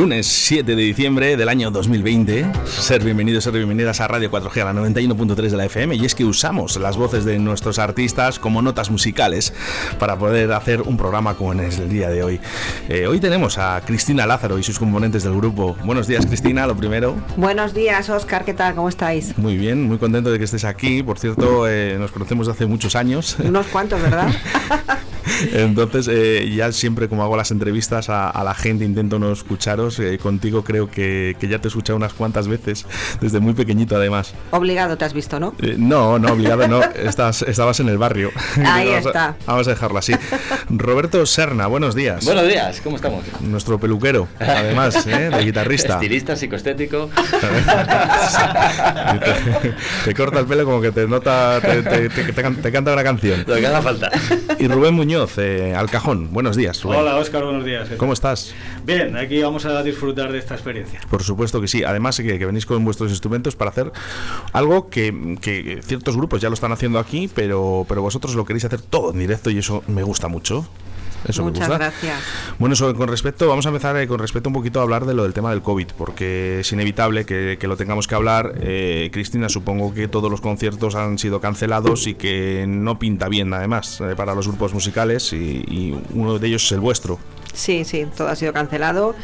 Lunes 7 de diciembre del año 2020. Ser bienvenidos, ser bienvenidas a Radio 4G, a la 91.3 de la FM. Y es que usamos las voces de nuestros artistas como notas musicales para poder hacer un programa como en el día de hoy. Eh, hoy tenemos a Cristina Lázaro y sus componentes del grupo. Buenos días, Cristina, lo primero. Buenos días, Oscar, ¿qué tal? ¿Cómo estáis? Muy bien, muy contento de que estés aquí. Por cierto, eh, nos conocemos hace muchos años. Unos cuantos, ¿verdad? Entonces, eh, ya siempre como hago las entrevistas a, la gente, intento no escucharos. Eh, contigo creo que, ya te he escuchado unas cuantas veces, desde muy pequeñito además. Obligado te has visto, ¿no? Eh, no, no, obligado no. Estás, estabas en el barrio. Ahí está. vamos a dejarlo así. Roberto Serna, buenos días. Buenos días, ¿cómo estamos? Nuestro peluquero, además, de guitarrista. Estilista, psicoestético. te, corta el pelo como que te nota, te, canta una canción. Lo que haga falta. Y Rubén Muñoz eh, al cajón. Buenos días. Hola, Óscar, buenos días. ¿Cómo estás? Bien, aquí vamos a disfrutar de esta experiencia. Por supuesto que sí. Además, que, que venís con vuestros instrumentos para hacer algo que, ciertos grupos ya lo están haciendo aquí, pero, pero vosotros lo queréis hacer todo en directo y eso me gusta mucho. Eso Muchas me gusta. gracias. Bueno, con respecto, vamos a empezar eh, con respecto un poquito a hablar de lo del tema del COVID, porque es inevitable que, lo tengamos que hablar. Eh, Cristina, supongo que todos los conciertos han sido cancelados y que no pinta bien, además, eh, para los grupos musicales, y, uno de ellos es el vuestro. Sí, sí, todo ha sido cancelado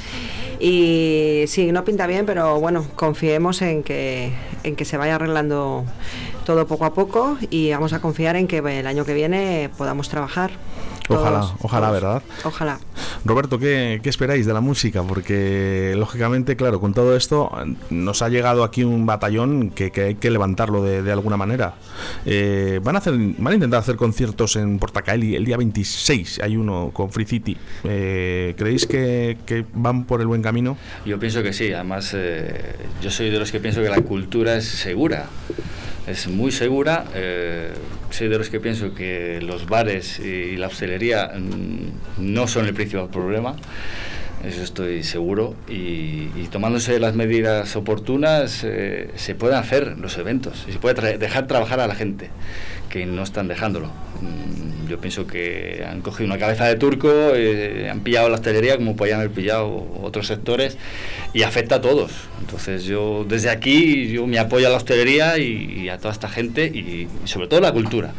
y sí, no pinta bien, pero bueno, confiemos en que, en que se vaya arreglando todo poco a poco y vamos a confiar en que el año que viene podamos trabajar. Ojalá, ojalá, ¿verdad? Ojalá. Roberto, ¿qué, esperáis de la música? Porque, lógicamente, claro, con todo esto nos ha llegado aquí un batallón que, hay que levantarlo de, alguna manera. Eh, van, a hacer, van a intentar hacer conciertos en Portacaeli el día 26, hay uno con Free City. Eh, ¿Creéis que, van por el buen camino? Yo pienso que sí, además eh, yo soy de los que pienso que la cultura es segura es muy segura. Eh, soy de los que pienso que los bares y la hostelería mm, no son el principal problema. Eso estoy seguro. Y, tomándose las medidas oportunas, eh, se pueden hacer los eventos. Y se puede dejar trabajar a la gente, que no están dejándolo. Mm, yo pienso que han cogido una cabeza de turco, eh, han pillado la hostelería como podían haber pillado otros sectores y afecta a todos. Entonces yo desde aquí yo me apoyo a la hostelería y, a toda esta gente y, y sobre todo la cultura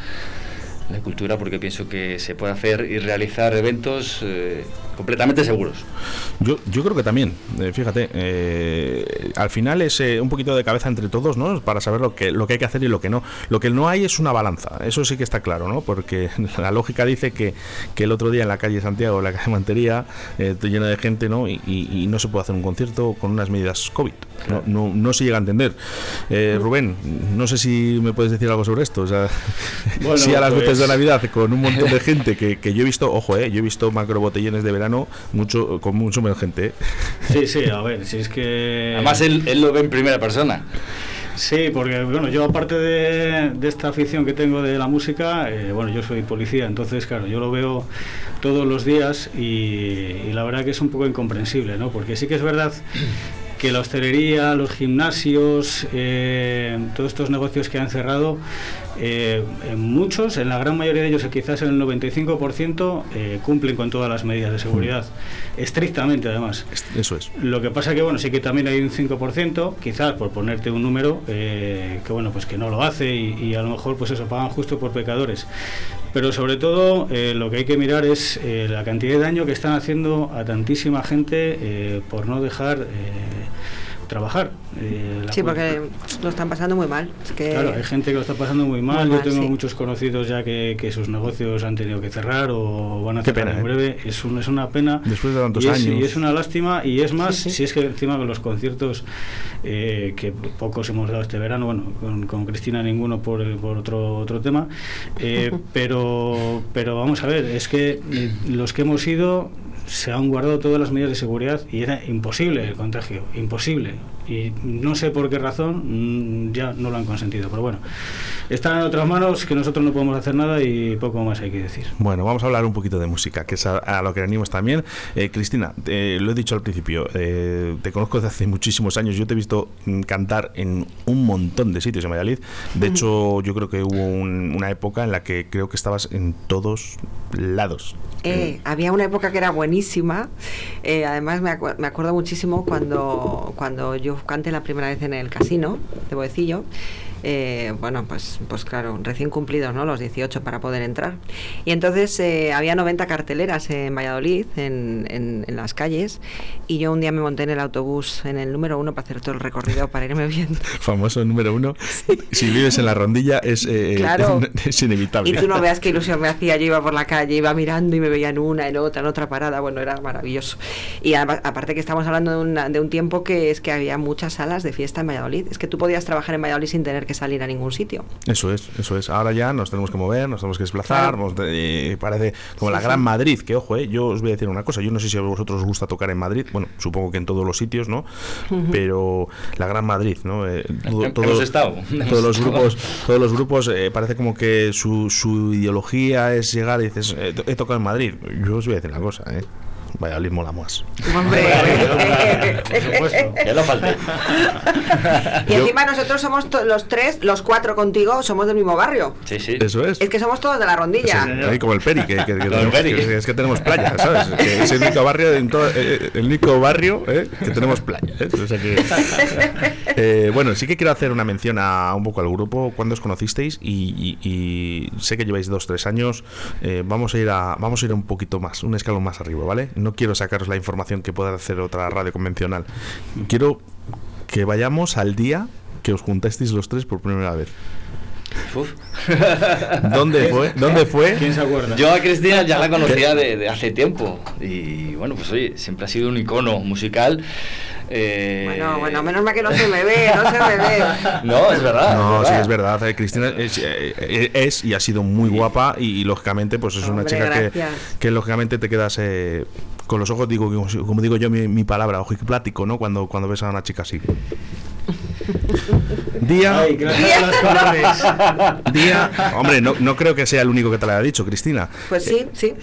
la cultura porque pienso que se puede hacer y realizar eventos eh, completamente seguros. Yo, yo creo que también, eh, fíjate, eh, al final es un poquito de cabeza entre todos, ¿no? Para saber lo que, lo que hay que hacer y lo que no. Lo que no hay es una balanza, eso sí que está claro, ¿no? Porque la lógica dice que, que el otro día en la calle Santiago, en la calle Mantería, llena de gente, ¿no? Y, y, no se puede hacer un concierto con unas medidas COVID. No, no, no se llega a entender. Rubén, no sé si me puedes decir algo sobre esto. O sea, si a las pues de Navidad con un montón de gente que, que yo he visto, ojo, eh, yo he visto macro botellones de verano mucho con mucho menos gente. Eh. Sí, sí, a ver, si es que... Además él, él lo ve en primera persona. Sí, porque bueno, yo aparte de, de, esta afición que tengo de la música, eh, bueno, yo soy policía, entonces claro, yo lo veo todos los días y, y, la verdad que es un poco incomprensible, ¿no? Porque sí que es verdad que la hostelería, los gimnasios, eh, todos estos negocios que han cerrado, eh, en muchos, en la gran mayoría de ellos, quizás en el 95%, eh, cumplen con todas las medidas de seguridad, mm. estrictamente además. Eso es. Lo que pasa que, bueno, sí que también hay un 5%, quizás por ponerte un número, que bueno, pues que no lo hace y, y, a lo mejor pues eso, pagan justo por pecadores. Pero sobre todo lo que hay que mirar es la cantidad de daño que están haciendo a tantísima gente por no dejar trabajar. Eh, sí, porque lo están pasando muy mal. Claro, hay gente que lo está pasando muy mal. Yo tengo muchos conocidos ya que, sus negocios han tenido que cerrar o van a cerrar en ¿eh? breve. Es, un, es una pena. Después de tantos y es, años. Y es una lástima. Y es más, si es que encima de los conciertos eh, que pocos hemos dado este verano, bueno, con, Cristina ninguno por, por otro, otro tema, pero, pero vamos a ver, es que los que hemos ido se han guardado todas las medidas de seguridad y era imposible el contagio, imposible. Y no sé por qué razón mm, ya no lo han consentido, pero bueno, están en otras manos que nosotros no podemos hacer nada y poco más hay que decir. Bueno, vamos a hablar un poquito de música, que es a, lo que venimos también. Eh, Cristina, lo he dicho al principio, eh, te conozco desde hace muchísimos años, yo te he visto mm, cantar en un montón de sitios en Valladolid. De hecho, yo creo que hubo una época en la que creo que estabas en todos lados Eh, había una época que era buenísima. Eh, además, me, acuer- me acuerdo muchísimo cuando, cuando yo canté la primera vez en el casino de Boecillo. Eh, bueno, pues, pues claro, recién cumplidos, ¿no? Los 18 para poder entrar. Y entonces eh, había 90 carteleras en Valladolid, en, en- en las calles, y yo un día me monté en el autobús, en el número uno, para hacer todo el recorrido, para irme viendo. Famoso número uno. Si vives en la rondilla es, eh, Claro. es inevitable. Y tú no veas qué ilusión me hacía. Yo iba por la calle, iba mirando y me veía en una, en otra, en otra parada. Bueno, era maravilloso. Y aparte que estamos hablando de, una- de un tiempo que es que había muchas salas de fiesta en Valladolid. Es que tú podías trabajar en Valladolid sin tener que salir a ningún sitio. Eso es, eso es. Ahora ya nos tenemos que mover, nos tenemos que desplazar. Claro. vamos de- eh, parece como Sí, la sí. Gran Madrid, que ojo, eh, yo os voy a decir una cosa. Yo no sé si a vosotros os gusta tocar en Madrid. Bueno, supongo que en todos los sitios, ¿no? Pero la Gran Madrid, ¿no? Eh, todo- Hemos todo- estado. todos los grupos, todos los grupos eh, parece como que su, su ideología es llegar y dices, eh, he tocado en Madrid. Yo os voy a decir una cosa, ¿eh? Valladolid mola más. Hombre. Por supuesto. No falte. y encima nosotros somos los tres, los cuatro contigo, somos del mismo barrio. Sí, sí. Eso es. Es que somos todos de la rondilla. Sí, Ahí como el Peri, que, que- que el tenemos, Peri. que- es que tenemos playa, ¿sabes? Que es el único barrio, en todo- eh, el único barrio eh, que tenemos playa. ¿eh? O sea que- Eh, bueno, sí que quiero hacer una mención a un poco al grupo, cuando os conocisteis y, y- y sé que lleváis dos, tres años. eh, vamos a ir a vamos a ir un poquito más, un escalón más arriba, ¿vale? No quiero sacaros la información que pueda hacer otra radio convencional. Quiero que vayamos al día que os juntasteis los tres por primera vez. Uf. ¿Dónde fue? ¿Dónde fue? ¿Quién se acuerda? Yo a Cristina ya la conocía de, de hace tiempo y bueno, pues oye, siempre ha sido un icono musical. eh, Bueno, bueno, menos mal que no se me ve, no se me ve. No, es verdad. No, sí, es verdad. eh, Cristina es, eh, es y ha sido muy guapa y, y, lógicamente pues es una chica que, que lógicamente te quedas eh, con los ojos, digo como, digo yo mi, mi palabra, ojo y plático, ¿no? Cuando, cuando ves a una chica así. Día, Ay, que no saben los colores. día, hombre, no, no creo que sea el único que te lo haya dicho, Cristina. Pues sí, sí.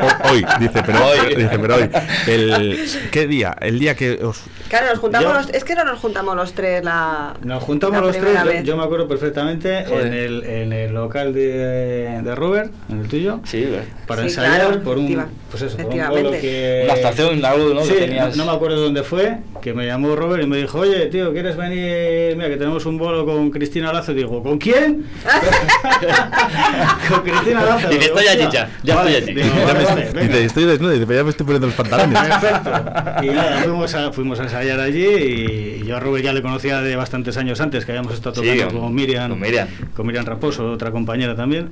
O- hoy, dice, pero Hoy. dice, pero hoy. El, ¿Qué día? El día que os Claro, nos juntamos Yo- los, es que no nos juntamos los tres la Nos juntamos la los tres, yo, yo me acuerdo perfectamente, Joder. en el, en el local de, de Robert, en el tuyo, Sí, para Sí, ensayar claro, por un, efectiva- pues eso, por un que... Una actuación, algo, ¿no? Sí, tenías... no, no me acuerdo dónde fue, que me llamó Robert y me dijo, oye, tío, ¿quieres venir? Mira, que tenemos un bolo con Cristina Lazo. Y digo, ¿con quién? con Cristina Lazo. Dice, estoy allí ya, ya Vale, estoy allí. digo, Ya "Vale, me- vale, dice, venga". estoy desnudo, dice, ya me estoy poniendo los pantalones. Perfecto. Y nada, fuimos a, fuimos a ensayar allí y yo a Robert ya le conocía de bastantes años antes, que habíamos estado Sí, tocando con- con Miriam, con Miriam. con Miriam Raposo, otra compañera también,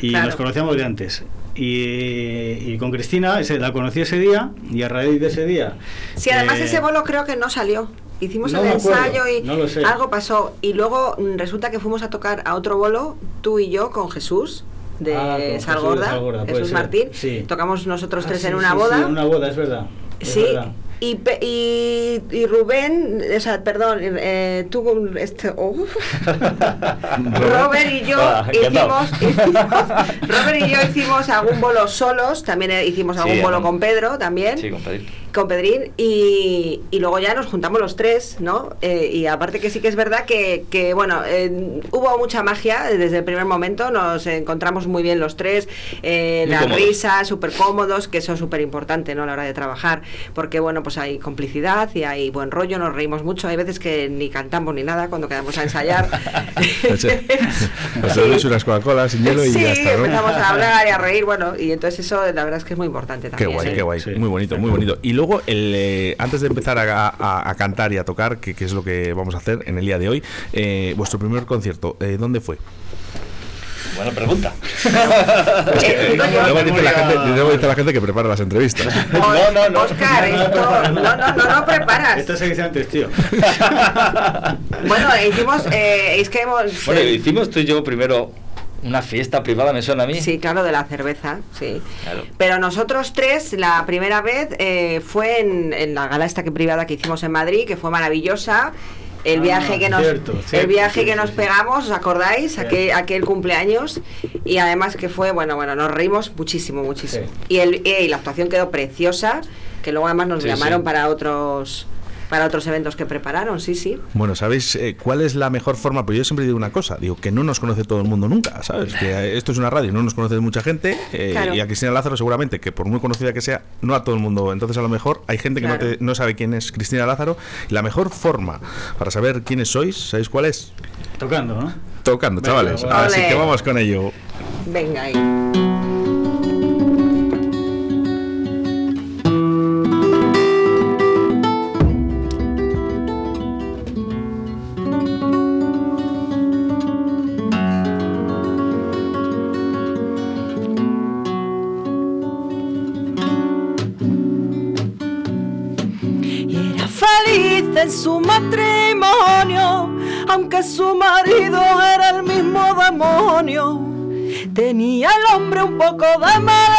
y Claro. nos conocíamos de antes. Y, y con Cristina, ese, la conocí ese día, y a raíz de ese día... Sí, además eh, ese bolo creo que no salió. Hicimos No el acuerdo, ensayo y no algo pasó. Y luego mm, resulta que fuimos a tocar a otro bolo, tú y yo, con Jesús, de Ah, con Jesús de Salgorda, puede Jesús Martín. sí. Tocamos nosotros ah, tres sí, en una sí, boda. En una boda, es verdad. es Sí, verdad. Y, pe- y, y Rubén, o sea, perdón, eh, tú, con este, oh. Robert y yo Hola, encantado. hicimos, hicimos- Robert y yo hicimos algún bolo solos, también hicimos algún Sí, bolo con Pedro también. Sí, compadre. con Pedrín y, y luego ya nos juntamos los tres, ¿no? Eh, y aparte que sí que es verdad que, que, bueno, eh, hubo mucha magia desde el primer momento, nos encontramos muy bien los tres, eh, las cómodos. risas, súper cómodos, que eso es súper importante, ¿no? A la hora de trabajar, porque, bueno, pues hay complicidad y hay buen rollo, nos reímos mucho, hay veces que ni cantamos ni nada cuando quedamos a ensayar. Sí. Os bebéis unas Coca-Cola sin hielo y sí, ya está, ¿no? empezamos a hablar y a reír, bueno, y entonces eso la verdad es que es muy importante Qué también. guay, ¿eh? qué guay. Sí. Muy bonito, muy bonito. Y luego, el, eh, antes de empezar a, a- a cantar y a tocar, que, que es lo que vamos a hacer en el día de hoy, eh, vuestro primer concierto, eh, ¿dónde fue? Buena pregunta. Eh, Luego dice, la gente, luego dice la gente que prepara las entrevistas. No, no, no. Oscar, esto, no, no, no, no preparas. Esto se dice antes, tío. Bueno, hicimos, eh, es que hemos... Bueno, eh, hicimos tú y yo primero una fiesta privada, me suena a mí. Sí, claro, de la cerveza, sí. Claro. Pero nosotros tres, la primera vez eh, fue en, en la gala esta que privada que hicimos en Madrid, que fue maravillosa. El Ah, viaje que nos, cierto, el viaje que nos pegamos, ¿os acordáis? Aquel, aquel cumpleaños. Y además que fue, bueno, bueno, nos reímos muchísimo, muchísimo. Y, el, y la actuación quedó preciosa, que luego además nos llamaron para otros para otros eventos que prepararon, sí, sí. Bueno, ¿sabéis eh, cuál es la mejor forma? Pues yo siempre digo una cosa, digo que no nos conoce todo el mundo nunca, ¿sabes? Que esto es una radio, no nos conoce mucha gente eh, y a Cristina Lázaro seguramente, que por muy conocida que sea, no a todo el mundo. Entonces a lo mejor hay gente que no, no sabe quién es Cristina Lázaro. Y la mejor forma para saber quiénes sois, ¿sabéis cuál es? Tocando, ¿no? Tocando, chavales. Así que vamos con ello. Venga ahí. Su matrimonio, aunque su marido era el mismo demonio. Tenía el hombre un poco de mal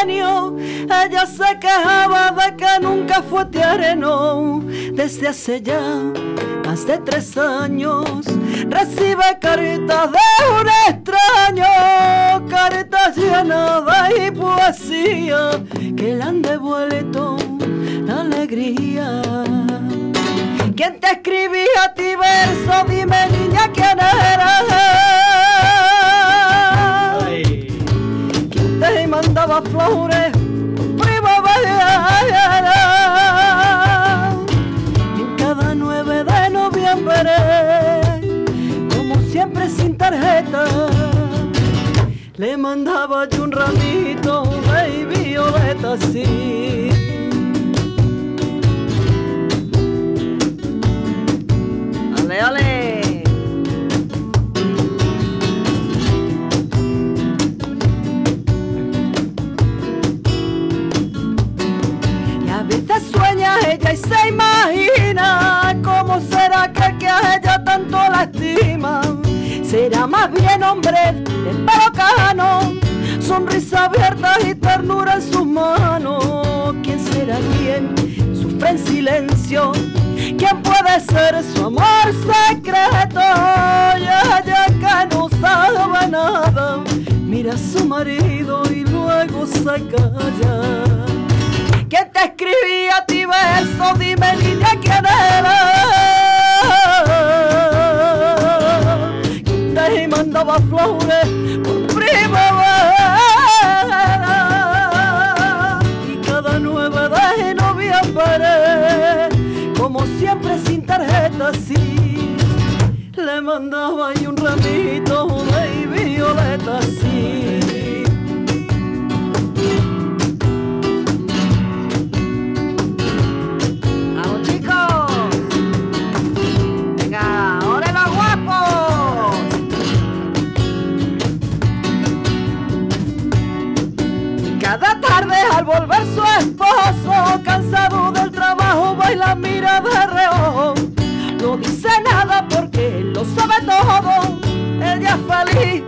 genio, ella se quejaba de que nunca fue tierno. Desde hace ya más de tres años recibe cartas de un extraño, cartas llenas de poesía que le han devuelto la alegría. ¿Quién te escribía a ti verso? Dime niña quién era. ¿Quién te mandaba flores? Primavera. En cada 9 de noviembre, como siempre sin tarjeta, le mandaba yo un ramito de violeta así. Sueña ella y se imagina cómo será que, que a ella tanto la estima. Será más bien hombre de pelo cano, sonrisa abierta y ternura en sus manos. ¿Quién será quien sufre en silencio? ¿Quién puede ser su amor secreto? Y ella que no sabe nada, mira a su marido y luego se calla. ¿Quién te escribía a ti verso? Dime niña quién era. ¿Quién te mandaba flores por primavera? Y cada 9 de noviembre como siempre sin tarjeta, sí. Le mandaba ahí un ramito de violeta, sí.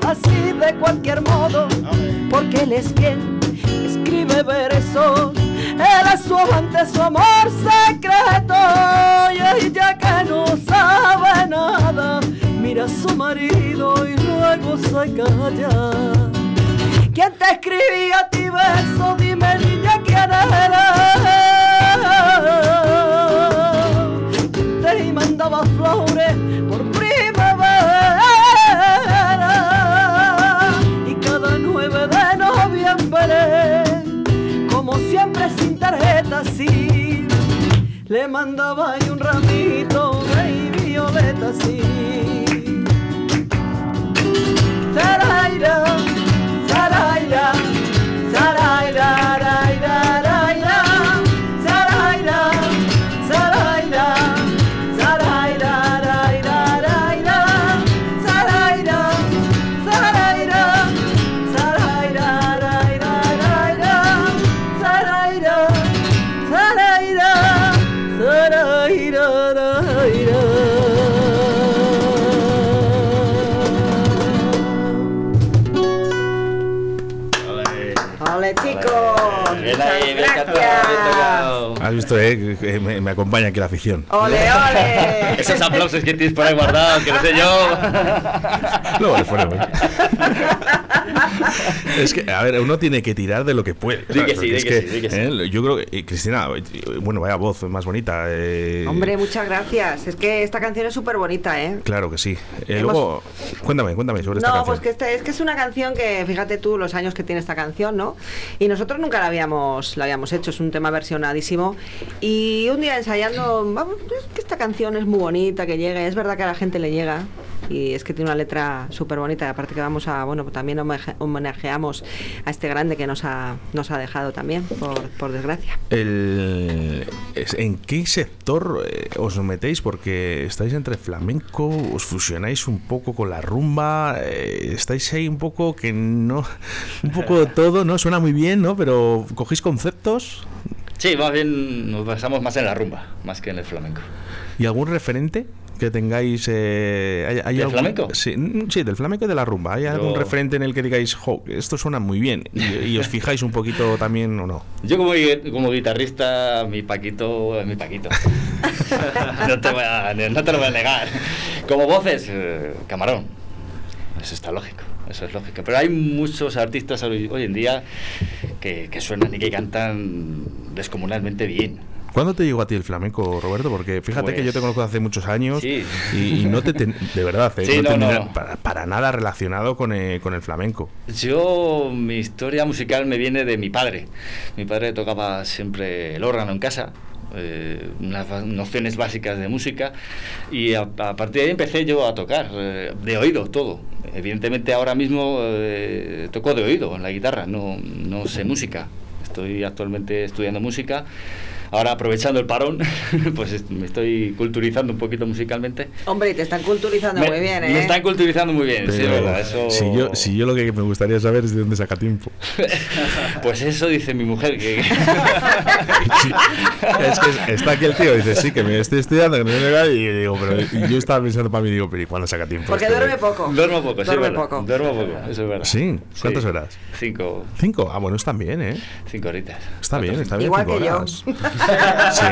Así de cualquier modo, porque él es quien escribe versos. Él es su amante, su amor secreto. Y ella que no sabe nada, mira a su marido y luego se calla. ¿Quién te escribía a ti verso? Dime niña quién era. Le mandaba ahí un ramito de violeta, sí. Taraira, Has visto, eh, me, me acompaña aquí la afición. ¡Ole, ole! Esos aplausos que tienes por ahí guardados, que no sé yo. Luego le ponemos. es que, a ver, uno tiene que tirar de lo que puede. Di que sí, es que sí, que sí. ¿eh? Yo creo que, y Cristina, eh, bueno, vaya voz más bonita. eh, Hombre, muchas gracias. Es que esta canción es súper bonita, ¿eh? Claro que sí. Eh, Hemos- Luego, cuéntame, cuéntame sobre esta No, canción. pues que este, es que es una canción que, fíjate tú, los años que tiene esta canción, ¿no? Y nosotros nunca la habíamos, la habíamos hecho, es un tema versionadísimo. Y un día ensayando, vamos, es que esta canción es muy bonita, que llega, es verdad que a la gente le llega. Y es que tiene una letra súper bonita. y Aparte que vamos a, bueno, también homenaje- homenajeamos a este grande que nos ha, nos ha dejado también, por, por desgracia. El- ¿En qué sector eh, os metéis? Porque estáis entre flamenco, os fusionáis un poco con la rumba, eh, estáis ahí un poco que no. Un poco de todo, ¿no? Suena muy bien, ¿no? Pero cogéis conceptos. Sí, más bien nos basamos más en la rumba, más que en el flamenco. ¿Y algún referente que tengáis? Eh, ¿hay, hay ¿Del algún- flamenco? Sí, mm, sí, del flamenco y de la rumba. ¿Hay algún Yo- referente en el que digáis, jo, esto suena muy bien? Y, y os fijáis un poquito también o no? Yo como, como guitarrista, mi Paquito mi Paquito. no, te voy a, no te lo voy a negar. Como voces, eh, Camarón. Eso está lógico, eso es lógico. Pero hay muchos artistas hoy, hoy en día que, que suenan y que cantan descomunalmente bien. ¿Cuándo te llegó a ti el flamenco, Roberto? Porque fíjate que yo te Pues- conozco hace muchos años Sí. y, y no te ten- de verdad, eh, Sí, no, no, te no. Para, para nada relacionado con el, con el flamenco. Yo, mi historia musical me viene de mi padre. Mi padre tocaba siempre el órgano en casa, eh, unas nociones básicas de música, y a, a partir de ahí empecé yo a tocar, eh, de oído, todo. Evidentemente ahora mismo eh, toco de oído en la guitarra, no, no sé música. Estoy actualmente estudiando música. Ahora aprovechando el parón, pues me estoy culturizando un poquito musicalmente. Hombre, y te están culturizando Me, muy bien, ¿eh? me están culturizando muy bien, sí, es Pero verdad. Eso... si, yo, si yo lo que me gustaría saber es de dónde saca tiempo. Pues eso dice mi mujer que... Sí, es que está aquí el tío dice, sí, que me estoy estudiando, que qué", y digo, pero y yo estaba pensando para mí, digo, pero ¿y cuándo saca tiempo? Porque este duerme poco. Duermo poco, sí, Duerme poco. Duermo poco, eso es verdad. Sí, ¿cuántas Sí. horas? Cinco, ¿Cinco? Ah, bueno, están bien, ¿eh? cinco horitas. Está bien, está bien. Igual que yo. Sí,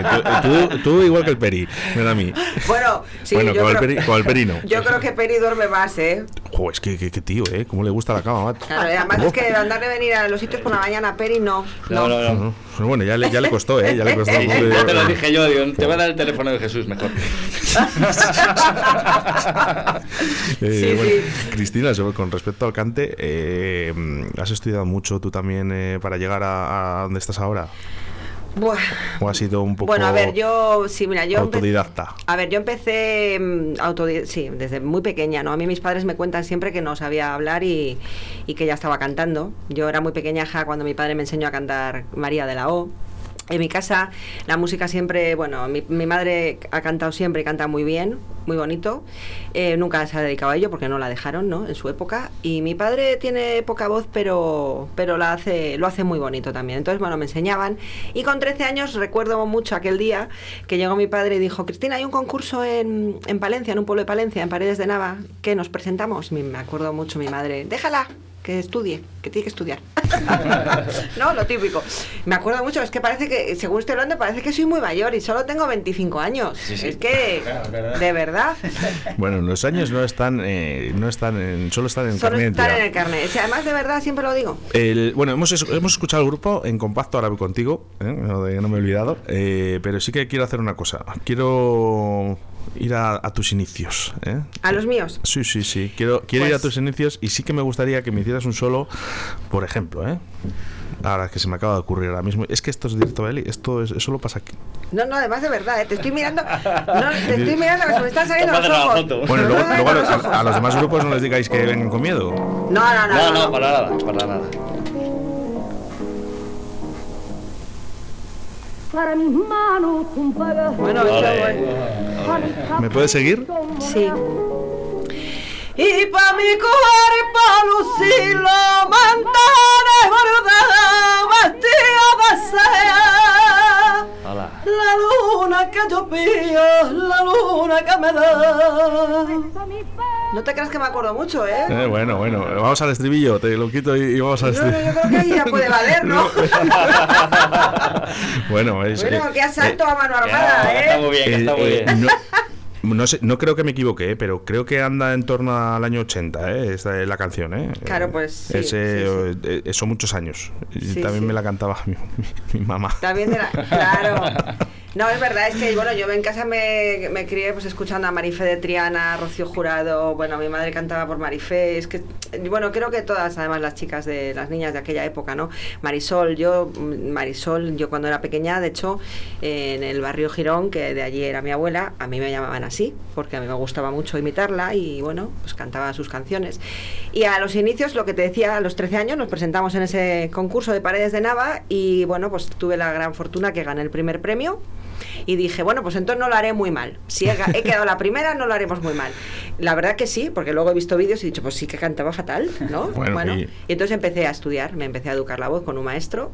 tú, tú- tú igual que el Peri, mira a mí. Bueno, sí, bueno, yo con, el creo- peri, con el Peri no. Yo creo que Peri duerme más, ¿eh? Jo, es que, que, que tío, ¿eh? ¿Cómo le gusta la cama, macho? Claro, además Oh. es que andar de venir a los sitios por la mañana, Peri no. No, no, no. No, pero bueno, ya le, ya le costó, ¿eh? Ya le costó. Sí, sí, ya te lo dije yo, digo, te voy a dar el teléfono de Jesús mejor. Eh, Sí, bueno, sí. Cristina, con respecto al cante, eh, ¿has estudiado mucho tú también eh, para llegar a, a donde estás ahora? Buah. ¿O has sido un poco Bueno, a ver, yo, sí, mira, yo... autodidacta? A ver, yo empecé mm, autodi- sí, desde muy pequeña, ¿no? A mí mis padres me cuentan siempre que no sabía hablar y, y que ya estaba cantando. Yo era muy pequeñaja cuando mi padre me enseñó a cantar María de la O. En mi casa la música siempre, bueno, mi, madre ha cantado siempre y canta muy bien, muy bonito. Eh, nunca se ha dedicado a ello porque no la dejaron, ¿no? En su época. Y mi padre tiene poca voz, pero, pero la hace, lo hace muy bonito también. Entonces, bueno, me enseñaban. Y con 13 años recuerdo mucho aquel día que llegó mi padre y dijo, Cristina, hay un concurso en, en Palencia, en un pueblo de Palencia, en Paredes de Nava, que nos presentamos. Me acuerdo mucho mi madre, déjala, que estudie, que tiene que estudiar. no, lo típico. Me acuerdo mucho, es que parece que, según estoy hablando, parece que soy muy mayor y solo tengo 25 años. Sí, sí. Es que, de verdad, Bueno, los años no están, eh, no están en, solo están en el solo carnet de estar en el carnet. Además, de verdad, siempre lo digo. El- bueno, hemos, hemos escuchado el grupo en compacto ahora voy contigo, ¿eh? no, de- no me he olvidado, eh, pero sí que quiero hacer una cosa. Quiero ir a, a tus inicios. ¿eh? A los míos. Sí, sí, sí. Quiero, quiero ir a Pues- tus inicios y sí que me gustaría que me hicieras un solo, por ejemplo, ¿eh? Ahora que se me acaba de ocurrir ahora mismo. Es que esto es directo, Eli. Esto es, solo pasa aquí. No, no, además de verdad, ¿eh? te estoy mirando. No, te estoy mirando que se me están saliendo Tómate los la ojos. foto. Bueno, luego, a, los, a demás grupos no les digáis que vengan con miedo. No, no, no. No, no, no, para nada, para nada. Para mis manos pagas. Bueno. ¿Me puedes seguir? Sí. Y pa' mi cuerpo lucirlo, mantanes bordadas, vestido de seda. La luna que yo pillo, la luna que me da. No te creas que me acuerdo mucho, ¿eh? Eh, bueno, bueno. Vamos al estribillo. Te lo quito y, y vamos al No, no, estribillo. yo creo que ahí ya puede valer, ¿no? bueno, es Bueno, eh, qué asalto a mano Ya, armada, está ¿eh? muy bien, está muy eh, bien. no, No, sé, no creo que me equivoque, ¿eh? pero creo que anda en torno al año 80, ¿eh? Esta es la canción, ¿eh? Claro, pues sí, Ese, sí, eh, Son muchos años. Sí, también sí. me la cantaba mi, mi- mi mamá. También era, claro. No, es verdad, es que bueno, yo en casa me, me crié pues escuchando a Marifé de Triana, Rocío Jurado, bueno, mi madre cantaba por Marifé, es que, bueno, creo que todas, además las chicas de, las niñas de aquella época, ¿no? Marisol, yo, Marisol, yo cuando era pequeña, de hecho, en el barrio Girón, que de allí era mi abuela, a mí me llamaban así, porque a mí me gustaba mucho imitarla y bueno, pues cantaba sus canciones. Y a los inicios, lo que te decía, a los 13 años nos presentamos en ese concurso de Paredes de Nava y bueno, pues tuve la gran fortuna que gané el primer premio. Y dije, bueno, pues entonces no lo haré muy mal. Si he, quedado la primera, no lo haremos muy mal. La verdad que sí, porque luego he visto vídeos y he dicho, pues sí que cantaba fatal, ¿no? Bueno, y- y entonces empecé a estudiar, me empecé a educar la voz con un maestro.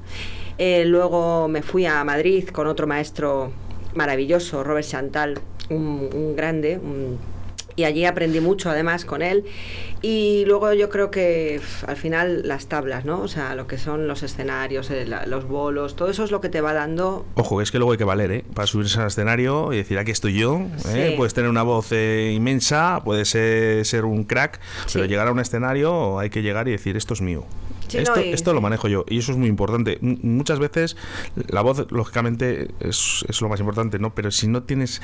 Eh, luego me fui a Madrid con otro maestro maravilloso, Robert Chantal, un, un grande, un- y allí aprendí mucho además con él. Y luego yo creo que al final las tablas, ¿no? O sea, lo que son los escenarios, eh, la- los bolos, todo eso es lo que te va dando Ojo, es que luego hay que valer, ¿eh? Para subirse al escenario y decir, aquí estoy yo. ¿eh? Sí. Puedes tener una voz eh, inmensa, puedes ser, ser un crack, pero llegar a un escenario hay que llegar y decir, esto es mío. Esto, esto lo manejo yo y eso es muy importante. M- muchas veces la voz, lógicamente, es, es lo más importante, ¿no? Pero si no tienes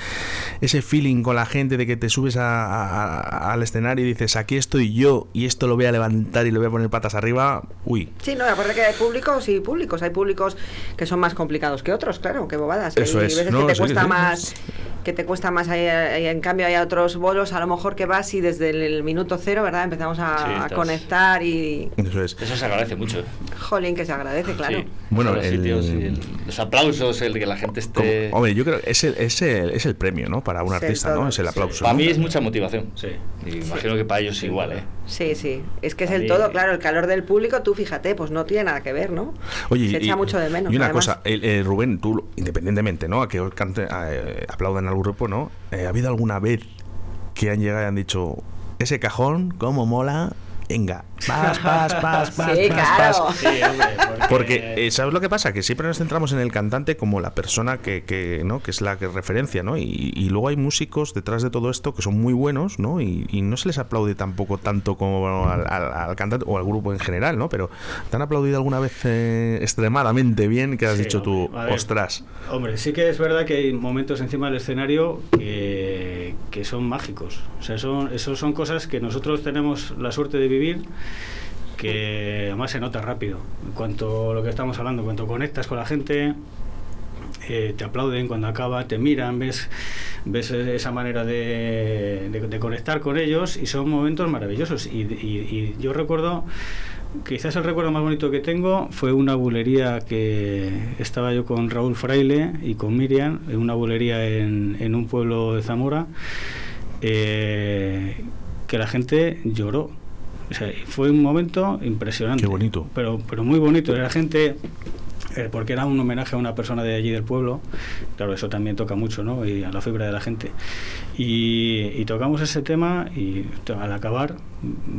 ese feeling con la gente de que te subes a- al escenario y dices, aquí estoy yo y esto lo voy a levantar y lo voy a poner patas arriba, uy, Sí, no, aparte que hay públicos y públicos. Hay públicos que son más complicados que otros, claro, que bobadas. Eso hay es. veces No, que te sí, cuesta sí. más, que te cuesta más. hay- hay- en cambio, hay otros bolos, a lo mejor que vas y desde el minuto cero, ¿verdad? Empezamos a, Sí, a estás- conectar y. eso es. Eso se agradece mucho. Jolín, que se agradece, claro. Sí. Bueno, Los, el- sitios y el- los aplausos, el que la gente Como- esté... hombre, yo creo que es el, es el, es el premio, ¿no? Para un Sí, artista, todo. ¿no? Es el Sí. aplauso. Para ¿no? mí es mucha motivación. Sí. Y imagino que para ellos igual, ¿eh? Sí, sí. Es que es el todo, claro. El calor del público, tú fíjate, pues no tiene nada que ver, ¿no? Oye, se echa mucho de menos. Y una además. cosa, el- el Rubén, tú, independientemente, ¿no? A que cante, eh, aplaudan al grupo, ¿no? Eh, ¿Ha habido alguna vez que han llegado y han dicho, ese cajón, cómo mola? Venga, pas, pas, pas, pas, Sí, pas, claro. pas". Sí, hombre, porque, Porque, eh, ¿sabes lo que pasa? Que siempre nos centramos en el cantante como la persona que, que, ¿no? que es la que referencia, ¿no? Y, y luego hay músicos detrás de todo esto que son muy buenos, ¿no? Y, y no se les aplaude tampoco tanto como al, al- al cantante o al grupo en general, ¿no? Pero ¿te han aplaudido alguna vez eh, extremadamente bien que has Sí, dicho tú, hombre, a ver. ostras? Hombre, sí que es verdad que hay momentos encima del escenario que, que son mágicos. O sea, son, esos son cosas que nosotros tenemos la suerte de vivir que además se nota rápido. En cuanto a lo que estamos hablando, cuanto conectas con la gente, eh, te aplauden cuando acaba, te miran, ves, ves esa manera de, de- de conectar con ellos y son momentos maravillosos. Y, y- y yo recuerdo, quizás el recuerdo más bonito que tengo fue una bulería que estaba yo con Raúl Fraile y con Miriam, en una bulería en, en un pueblo de Zamora, eh, que la gente lloró. O sea, fue un momento impresionante. Qué bonito. Pero, pero muy bonito. La gente eh, porque era un homenaje a una persona de allí del pueblo. Claro, eso también toca mucho, ¿no? Y a la fibra de la gente. Y, y tocamos ese tema y al acabar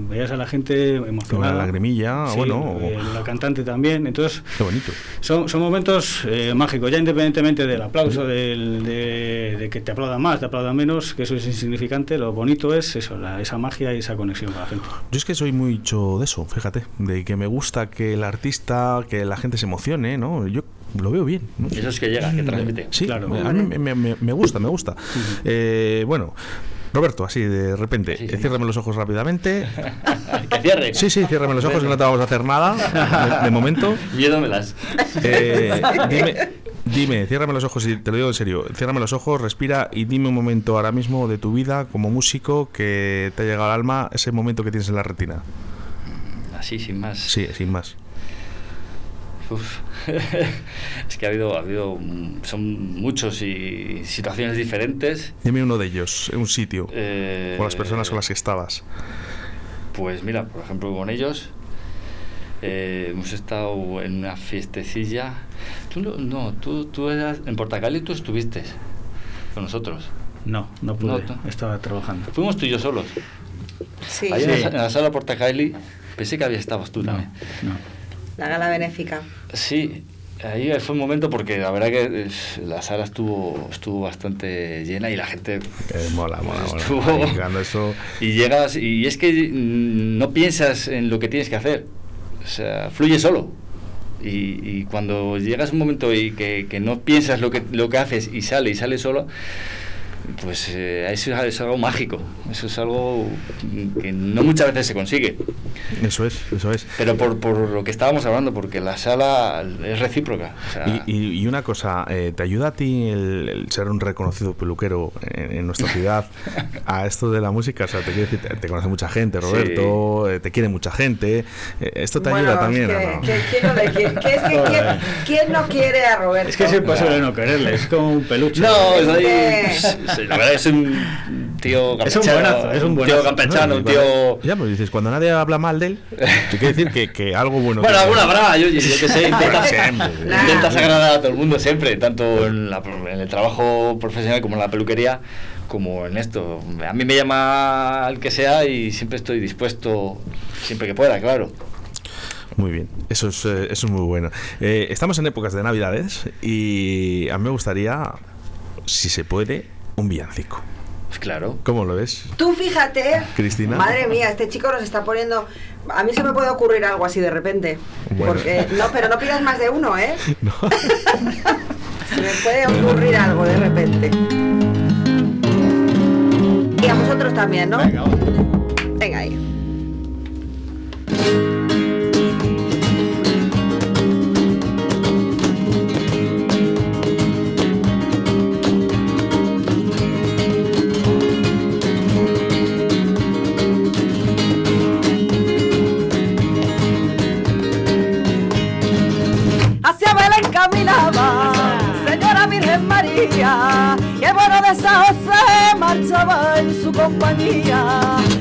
veías a la gente emocionada. Una lagrimilla, Sí, bueno. la cantante también. Entonces, Qué bonito. son, son momentos eh, mágicos, ya independientemente del aplauso, del, de, de que te aplaudan más, te aplaudan menos, que eso es insignificante, lo bonito es eso, la- esa magia y esa conexión con la gente. Yo es que soy mucho de eso, fíjate, de que me gusta que el artista, que la gente se emocione, ¿no? Yo lo veo bien. ¿no? Eso es que llega, que transmite. Sí, Claro. a mí me, me- me gusta, me gusta. Eh, bueno, Roberto, así de repente, Sí, sí. ciérrame los ojos rápidamente. que cierre. Sí, sí, ciérrame los ojos, que no te vamos a hacer nada de, de momento. Miedo me das. Eh, dime, dime, ciérrame los ojos y te lo digo en serio. Ciérrame los ojos, respira y dime un momento ahora mismo de tu vida como músico que te ha llegado al alma, ese momento que tienes en la retina. Así, sin más. Sí, sin más. Uf. es que ha habido, ha habido, mm, son muchos y situaciones diferentes. Dime uno de ellos, un sitio, Eh, con las personas con las que estabas. Pues mira, por ejemplo, con ellos eh, hemos estado en una fiestecilla. Tú no, tú, tú eras en Portacali, tú estuviste con nosotros. No, no pude, No, estaba trabajando. Fuimos tú y yo solos. Sí, Ahí en, la, Sí. en la sala Portacali, pensé que había estabas tú No, también. no. La gala benéfica. Sí, Ahí fue un momento porque la verdad que la sala estuvo estuvo bastante llena y la gente Eh, mola, mola, mola. Estuvo- cuando eso... y llegas y es que mm, no piensas en lo que tienes que hacer o sea fluye solo y, y cuando llegas a un momento y que, que no piensas lo que lo que haces y sale y sale solo pues eh, eso es algo mágico eso es algo que no muchas veces se consigue Eso es, eso es. pero por, por lo que estábamos hablando porque la sala es recíproca o sea, Y, y- y una cosa, eh, ¿te ayuda a ti el, el ser un reconocido peluquero en, en nuestra ciudad a esto de la música? O sea, te, quiero decir, te, te conoce mucha gente, Roberto, eh, te quiere mucha gente. eh, ¿Esto te Bueno, ayuda también es que- o no? que- ¿quién, no le quiere? ¿Qué es que quién, quién no quiere a Roberto? Es que es imposible no quererle, es como un peluche. No, Es soy- que- sí, la verdad es un tío Es un campechano. buenazo, es un tío campechano, No, un tío... Ya, pues dices, cuando nadie habla mal de él, te quiere decir que, que algo bueno. Bueno, alguna habrá, yo, yo, que sé, intentas, Siempre. intentas agradar a todo el mundo siempre, tanto en, la- en el trabajo profesional como en la peluquería, como en esto. A mí me llama el que sea y siempre estoy dispuesto, siempre que pueda, claro. Muy bien, eso es, eh, eso es muy bueno. Eh, estamos en épocas de Navidades y a mí me gustaría, si se puede, un villancico. Pues claro. ¿Cómo lo ves? Tú fíjate, Cristina. madre mía, este chico nos está poniendo. A mí se me puede ocurrir algo así de repente. Bueno. Porque no, pero no pidas más de uno, ¿eh? No. Se me puede ocurrir algo de repente. Y a vosotros también, ¿no? Venga, vamos. Venga ahí.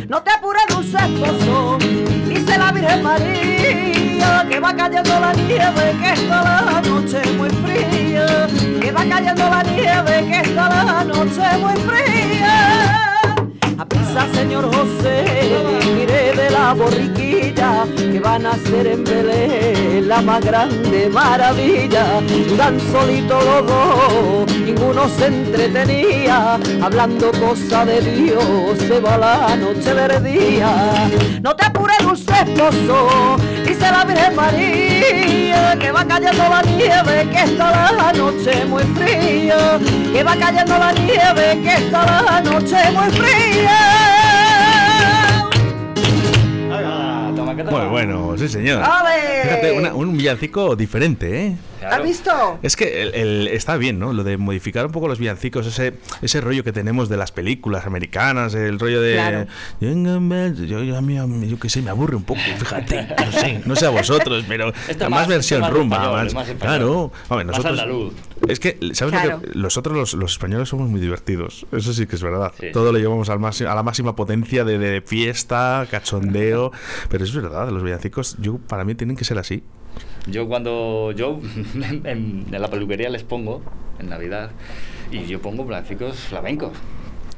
No te apures, dulce esposo, dice la Virgen María, que va cayendo la nieve, que está la noche muy fría, que va cayendo la nieve, que está la noche muy fría. Señor José, mire de la borriquilla que van a ser en Belén la más grande maravilla. Tan solito los dos, ninguno se entretenía, hablando cosa de Dios, se va la noche del día. No te apures, dulce esposo, dice la Virgen María, que va cayendo la nieve, que está la noche muy fría, que va cayendo la nieve, que está la noche muy fría. Muy bueno, sí señor. ¡Ole! Fíjate, una- un villancico diferente, ¿eh? Claro. ¿Has visto? Es que el- el- está bien, ¿no? Lo de modificar un poco los villancicos, ese, ese rollo que tenemos de las películas americanas, el rollo de... Claro. Yo, yo, a mí, a yo qué sé, me aburre un poco, fíjate. No sé, no sé a vosotros, pero Esto más, versión más rumba. español, más- más español. claro, Más nosotros... Es que, ¿sabes lo que...? Nosotros los, los españoles somos muy divertidos, eso sí que es verdad. Sí. Todo lo llevamos al máximo, a la máxima potencia de, de fiesta, cachondeo, pero es verdad, los villancicos, yo para mí tienen que ser así. Yo cuando yo en, la peluquería les pongo en Navidad y yo pongo blancicos flamencos.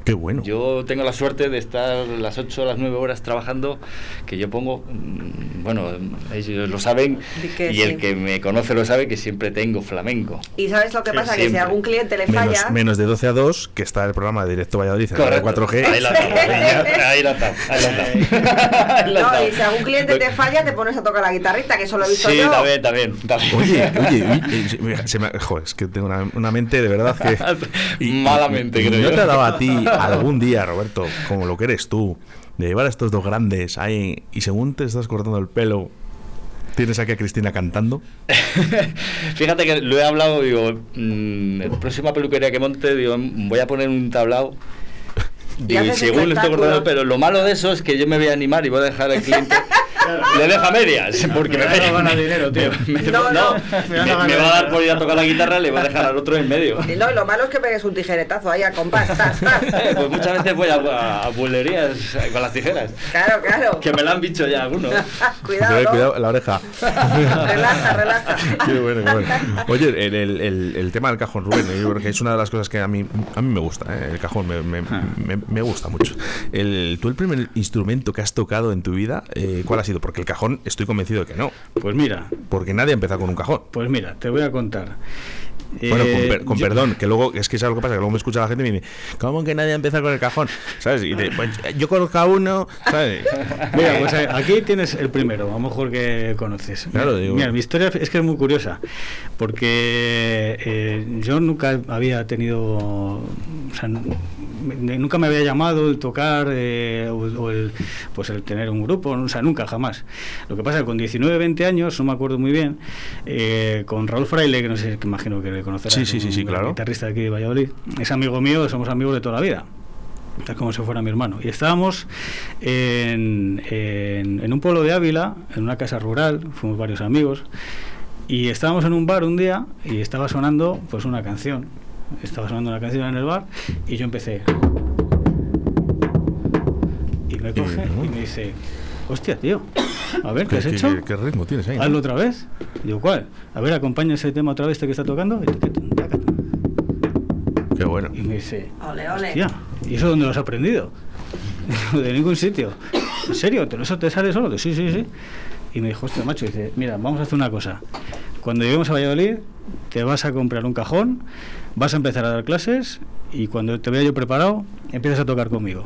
Qué bueno. Yo tengo la suerte de estar las 8 o las 9 horas trabajando, que yo pongo, mm, bueno, ellos lo saben que y sí. el que me conoce lo sabe que siempre tengo flamenco. Y sabes lo que Sí, pasa, que si siempre. algún cliente le Menos, falla, menos de 12 a 2, que está el programa de Directo Valladolid en la Correcto. 4G. Ahí la está, ahí la está, ahí la no, y si algún cliente te falla, te pones a tocar la guitarrita, que eso lo he visto Sí, yo. también, también, también. Oye, oye, oye, se me- se me- joder, es que tengo una, una mente de verdad que... Malamente, y creo ¿No yo. te ha dado a ti algún día, Roberto, como lo que eres tú, de llevar a estos dos grandes ahí y según te estás cortando el pelo, tienes aquí a Cristina cantando? Fíjate que lo he hablado, digo, mm, la próxima peluquería que monte, digo, voy a poner un tablao. Digo, y haces según le estoy cortando, pero lo malo de eso es que yo me voy a animar y voy a dejar al cliente. Le deja medias, porque me, no gana dinero, tío. me- me- No, no, no. me, me va a dar por ir a tocar la guitarra, le va a dejar al otro en medio. Y no, y lo malo es que pegues un tijeretazo ahí a compás. tas, tas. Eh, Pues muchas veces voy a, a, a bulerías con las tijeras, Claro, claro. que me la han dicho ya algunos. cuidado, Cuidado, ¿no? cuidado, la oreja. relaja, relaja. Qué bueno, qué bueno. Oye, el, el- el- el tema del cajón, Rubén, yo creo que es una de las cosas que a mí, a mí me gusta. ¿eh? El cajón me, me- me- me gusta mucho. El, ¿Tú el primer instrumento que has tocado en tu vida, eh, cuál ha sido? Porque el cajón estoy convencido de que no. Pues mira, Porque nadie ha empezado con un cajón. pues mira, te voy a contar. Bueno, con, Eh, per- con yo- perdón, que luego, es que sabes lo que pasa, que luego me escucha la gente y me dice, ¿cómo que nadie ha empezado con el cajón? ¿Sabes? Y pues yo conozco a uno, ¿sabes? Mira, pues eh, aquí tienes el primero, a lo mejor que conoces. Claro, digo. Mira, mi historia es que es muy curiosa, porque eh, yo nunca había tenido, o sea, nunca me había llamado el tocar eh, o, o el, pues el tener un grupo, o sea, nunca, jamás. Lo que pasa es que con 19, 20 años, no me acuerdo muy bien, eh, con Raúl Fraile, que no sé, que imagino que le conocerás, Sí, sí, sí, sí, claro. guitarrista de aquí de Valladolid, es amigo mío, somos amigos de toda la vida tal como si fuera mi hermano. Y estábamos en, en- en un pueblo de Ávila, en una casa rural, fuimos varios amigos, y estábamos en un bar un día y estaba sonando pues una canción. Estaba sonando una canción en el bar y yo empecé. Y me coge y me dice, hostia, tío, a ver, ¿qué has ¿Qué, hecho? qué- qué ritmo tienes ahí? no? Hazlo otra vez. Digo, ¿cuál? A ver, acompaña ese tema otra vez este que está tocando. Qué bueno. Y me dice, Ole, ole. Hostia, ¿y eso dónde lo has aprendido? de ningún sitio. ¿En serio? ¿Te- ¿Eso te sale solo? Sí, sí, sí. Y me dijo, hostia, macho, dice, mira, vamos a hacer una cosa. Cuando lleguemos a Valladolid, te vas a comprar un cajón, vas a empezar a dar clases y cuando te vea yo preparado, empiezas a tocar conmigo.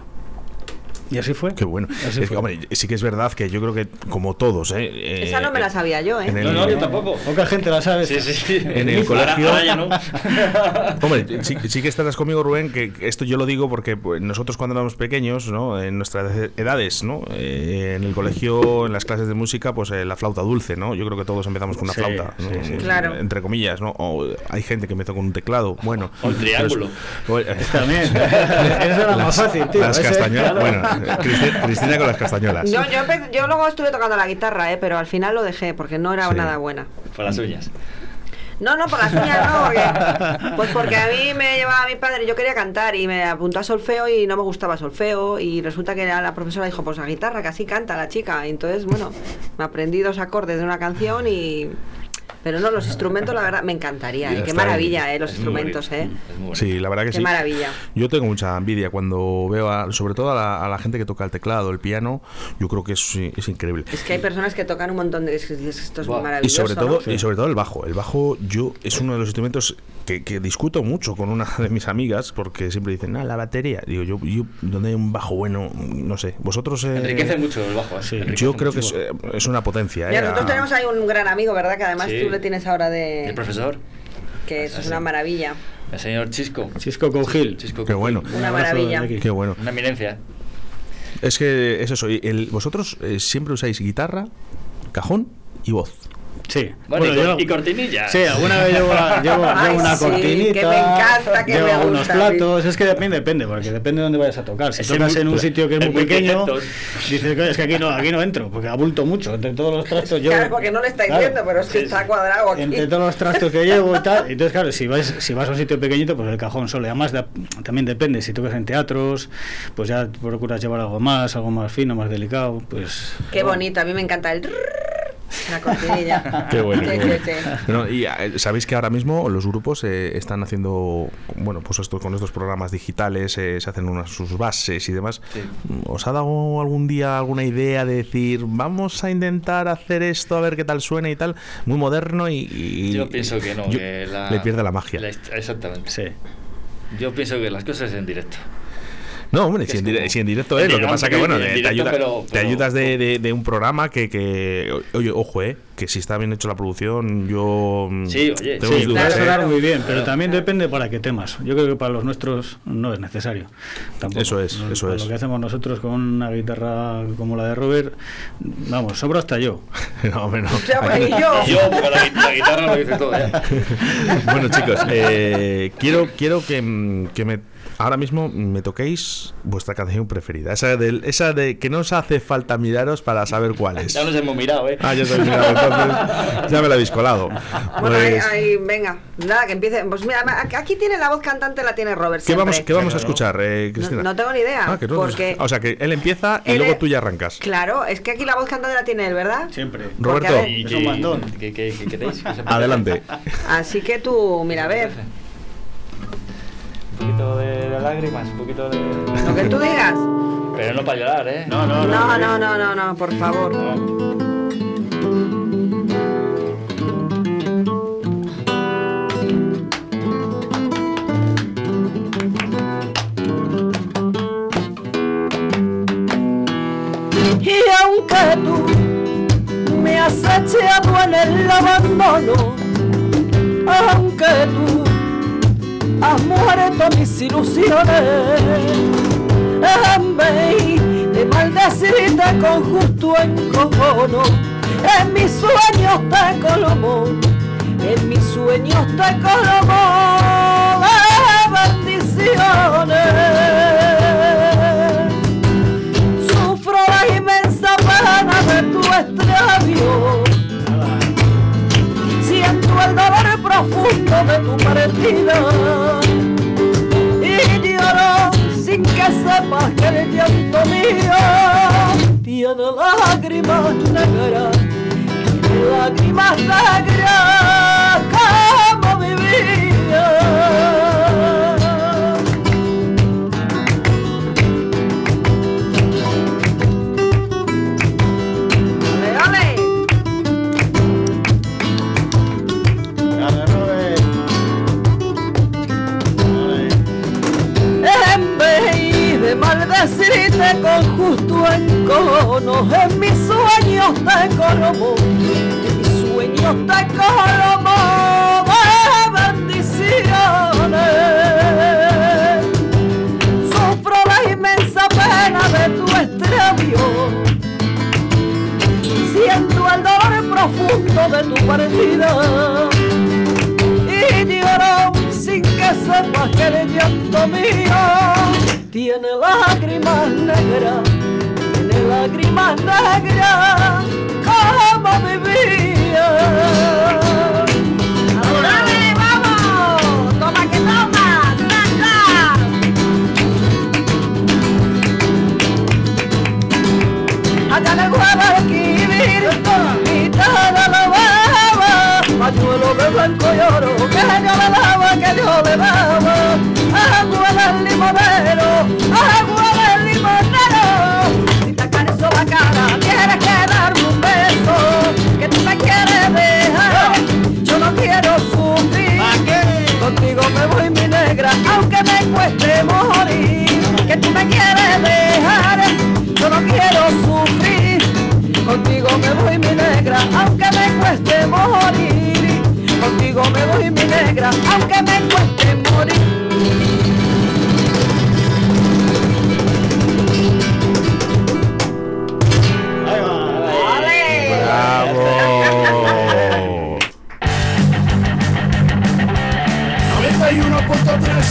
Y así fue. Qué bueno. Así Es que, hombre, sí que es verdad que yo creo que, como todos, ¿eh? eh, Esa no me la sabía yo, ¿eh? el- No, no, yo tampoco. Poca gente la sabe. Sí, sí, sí. En el colegio- ahora ya no. Hombre, sí, sí que estarás conmigo, Rubén, que esto yo lo digo porque pues, nosotros cuando éramos pequeños, ¿no? En nuestras edades, ¿no? Eh, en el colegio, en las clases de música, pues eh, la flauta dulce, ¿no? Yo creo que todos empezamos con una Sí, flauta, ¿no? sí, sí. Claro. Entre comillas, ¿no? O hay gente que empezó con un teclado, bueno. O el triángulo. Pero es- o- También. Eso era más fácil, tío. Las castañuelas, claro. bueno, Cristi- Cristina con las castañuelas. Yo, yo, yo luego estuve tocando la guitarra, ¿eh? pero al final lo dejé porque no era Sí. nada buena. Por las uñas. No, no, por las uñas no, porque, pues porque a mí me llevaba mi padre, yo quería cantar y me apuntó a solfeo y no me gustaba solfeo y resulta que la la profesora dijo, pues a guitarra, que así canta la chica. Y entonces, bueno, me aprendí dos acordes de una canción y... Pero no, los instrumentos, la verdad, me encantaría. ¿eh? Qué maravilla, ¿eh? Los Es instrumentos. ¿eh? Sí, la verdad que Qué sí. maravilla. Yo tengo mucha envidia cuando veo, a- sobre todo a la, a la gente que toca el teclado, el piano. Yo creo que es, es increíble. Es que hay personas que tocan un montón de... que Esto es. Y maravilloso. sobre todo, ¿no? y sobre todo el bajo. El bajo, yo es uno de los instrumentos que, que discuto mucho con una de mis amigas porque siempre dicen, ah, la batería. Digo, yo, yo donde hay un bajo bueno, no sé. Vosotros. eh, Enriquece mucho el bajo. ¿eh? Sí. Yo creo que mucho. es, eh, es una potencia. Eh, nosotros a- tenemos ahí un gran amigo, ¿verdad? Que además Sí. tú le tienes ahora de... El profesor, Que eso es una maravilla. el señor Chisco. Chisco Cogil. Chisco Qué bueno. Una maravilla. Qué bueno. Una eminencia. Es que es eso. y el- vosotros eh, siempre usáis guitarra, cajón y voz. Sí. Bueno, y, yo- y cortinilla. Sí, alguna vez llevo, la- llevo, Ay, llevo una sí, cortinita. que me encanta, que llevo me gusta, platos. Es que depende, depende, porque depende de dónde vayas a tocar. Si Es tocas en un sitio que es es muy pequeño, dices que es que aquí no, aquí no entro, porque abulto mucho. Entre todos los trastos yo. claro, porque no le estáis claro, viendo, pero es que Sí, está cuadrado aquí. Entre todos los trastos que llevo y tal. Entonces, claro, si vas, si vas a un sitio pequeñito, pues el cajón solo. Y además, da- también depende. Si tocas en teatros, pues ya procuras llevar algo más, algo más fino, más delicado. Pues. Qué bonito, a mí me encanta el... La cortinilla. Qué bueno, qué bueno. y eh, sabéis que ahora mismo los grupos eh, están haciendo, bueno, pues esto, con estos programas digitales, eh, se hacen unas sus bases y demás. Sí. ¿Os ha dado algún día alguna idea de decir, vamos a intentar hacer esto, a ver qué tal suena y tal? Muy moderno y... y- Yo pienso que no. yo- que la- le pierde la magia. la exactamente. Sí. Yo pienso que las cosas en directo. No, hombre, si en, dire- como- si en directo en es, lo que pasa que, en bueno, directo, te, ayuda- pero- te pero- ayudas de, de- de un programa que, que, oye, ojo, eh, que si está bien hecho la producción, yo mm, Sí, oye, tengo sí, mis dudas, Puede eh. muy bien, pero Claro. también depende para qué temas. Yo creo que para los nuestros no es necesario. Tampoco. Eso es, Lo- eso es. Lo que hacemos nosotros con una guitarra como la de Robert, vamos, sobro hasta yo. No, hombre, no. Ya, pues, y yo. Yo, con la, gui- la guitarra lo dice todo ya. bueno, chicos, eh, quiero, quiero que, mm, que me ahora mismo me toquéis vuestra canción preferida. Esa, del, esa de que no os hace falta miraros para saber cuál es. Ya nos hemos mirado, ¿eh? Ah, ya sabéis, mirado, entonces ya me la habéis colado. Bueno, ahí, Pues, ahí, venga, nada, que empiece. Pues mira, aquí tiene la voz cantante, la tiene Robert. ¿Qué vamos, siempre. qué vamos a escuchar, eh, No, Cristina? no tengo ni idea. Ah, que no- porque, o sea, que él empieza y Él luego tú ya arrancas. claro, es que aquí la voz cantante la tiene él, ¿verdad? Siempre. Roberto, ver, ¿Y Es un queréis? ¿Qué se- adelante. Así que tú, mira, a ver, poquito de lágrimas, un poquito de. lo que tú digas. Pero no para llorar, ¿eh? No, no, No, no, no, no, no, por favor. Y aunque tú me has echado en el abandono, aunque tú has muerto mis ilusiones, en vez de maldecirte con justo encono, en mis sueños te colomó, en mis sueños te colomó de bendiciones. Sufro la inmensa pena de tu extravío. Profundo de tu partida. Y lloro sin que sepas que el llanto mío tiene lágrimas negras. Tiene lágrimas negras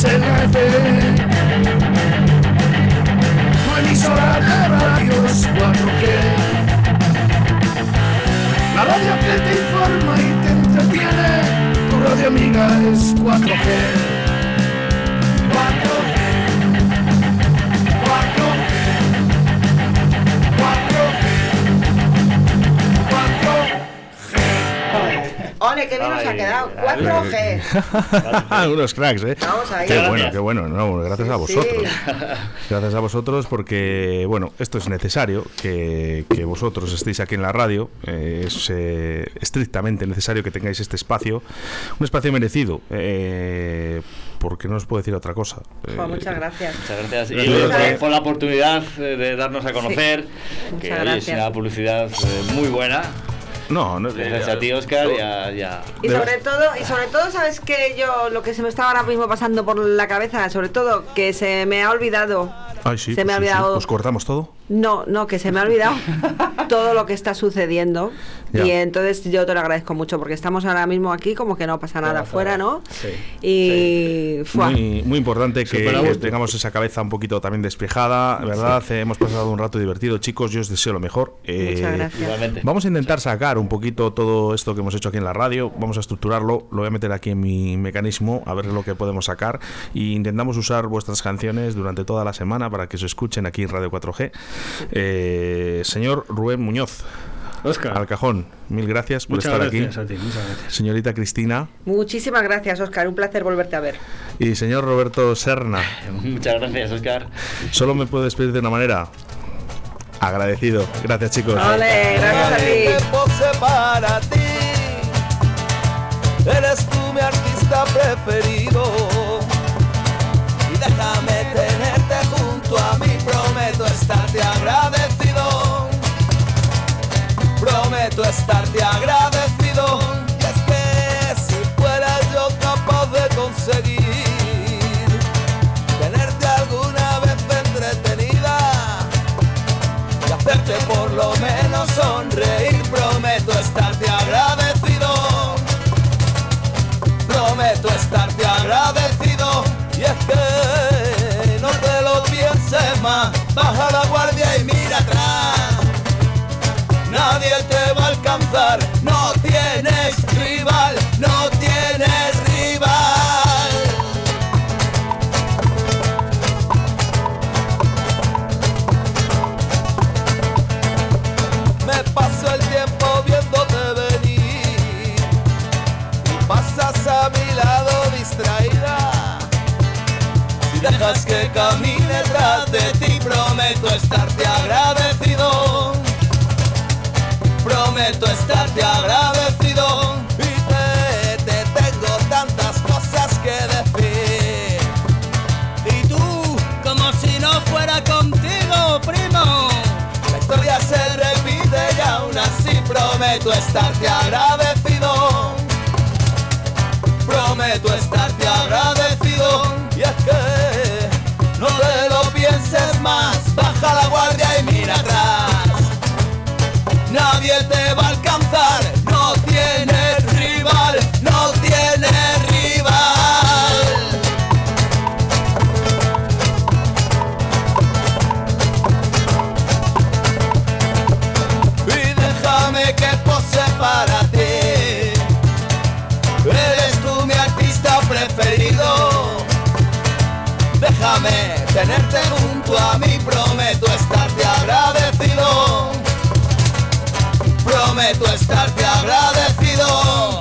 91.3 en la FM. Tu emisora de radios 4G. La radio que te informa y te entretiene. Tu radio amiga es 4G. 4G. ¡Ole, qué bien nos ha quedado! 4G. Unos cracks, ¿eh? Vamos ahí. Qué bueno, Gracias. qué bueno. No, gracias a Sí, vosotros. Gracias a vosotros porque, bueno, esto es necesario, que, que vosotros estéis aquí en la radio. eh, es eh, estrictamente necesario que tengáis este espacio. Un espacio merecido. eh, porque no os puedo decir otra cosa. Eh, muchas gracias. Muchas gracias. Y Gracias. por, por la oportunidad eh, de darnos a conocer, que Muchas oye, es gracias. una publicidad eh, muy buena. No, no, Gracias a ti, Oscar, y a, y sobre todo, y sobre todo, sabes que yo lo que se me está ahora mismo pasando por la cabeza, sobre todo que se me ha olvidado. Ay, sí, se me pues ha sí, sí. olvidado. ¿Os cortamos todo? No, no, que se me ha olvidado todo lo que está sucediendo. Ya. Y entonces yo te lo agradezco mucho porque estamos ahora mismo aquí como que no pasa nada afuera, ¿no? Y ¡fua! Muy, muy importante que tengamos esa cabeza un poquito también despejada, ¿verdad? Eh, Hemos pasado un rato divertido, chicos. Yo os deseo lo mejor. Eh, Muchas gracias. igualmente. Vamos a intentar sacar un poquito todo esto que hemos hecho aquí en la radio. Vamos a estructurarlo. Lo voy a meter aquí en mi mecanismo a ver lo que podemos sacar. Y intentamos usar vuestras canciones durante toda la semana para que se escuchen aquí en Radio 4G. Eh, señor Rubén Muñoz. Oscar. al cajón. Mil gracias por Muchas estar gracias aquí. a ti, muchas gracias. Señorita Cristina Muchísimas gracias, Oscar. Un placer volverte a ver. y señor Roberto Serna. Muchas gracias, Oscar. Solo me puedo despedir de una manera. Agradecido. Gracias, chicos. Ole, gracias a ti. para. Eres tú mi artista preferido. Estarte agradecido. Y es que si fuera yo capaz de conseguir tenerte alguna vez entretenida y hacerte por lo menos sonreír. Prometo estarte agradecido. Prometo estarte agradecido. Y es que no te lo pienses más. Baja la guardia y mira atrás. Nadie te va No tienes rival. No tienes rival. Me paso el tiempo viéndote venir y pasas a mi lado distraída. Si dejas que camine tras de ti, prometo estarte agradecido. Estarte agradecido y te, te tengo tantas cosas que decir. Y tú, como si no fuera contigo, primo. La historia se repite y aún así prometo estarte agradecido. Prometo estarte agradecido. Y es que no te lo pienses más. Baja la guardia y mira atrás. Nadie te va tenerte junto a mí, prometo estarte agradecido. Prometo estarte agradecido.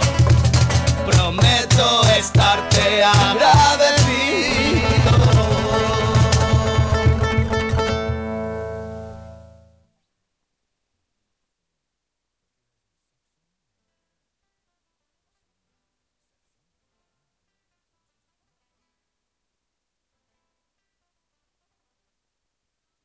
Prometo estarte agradecido.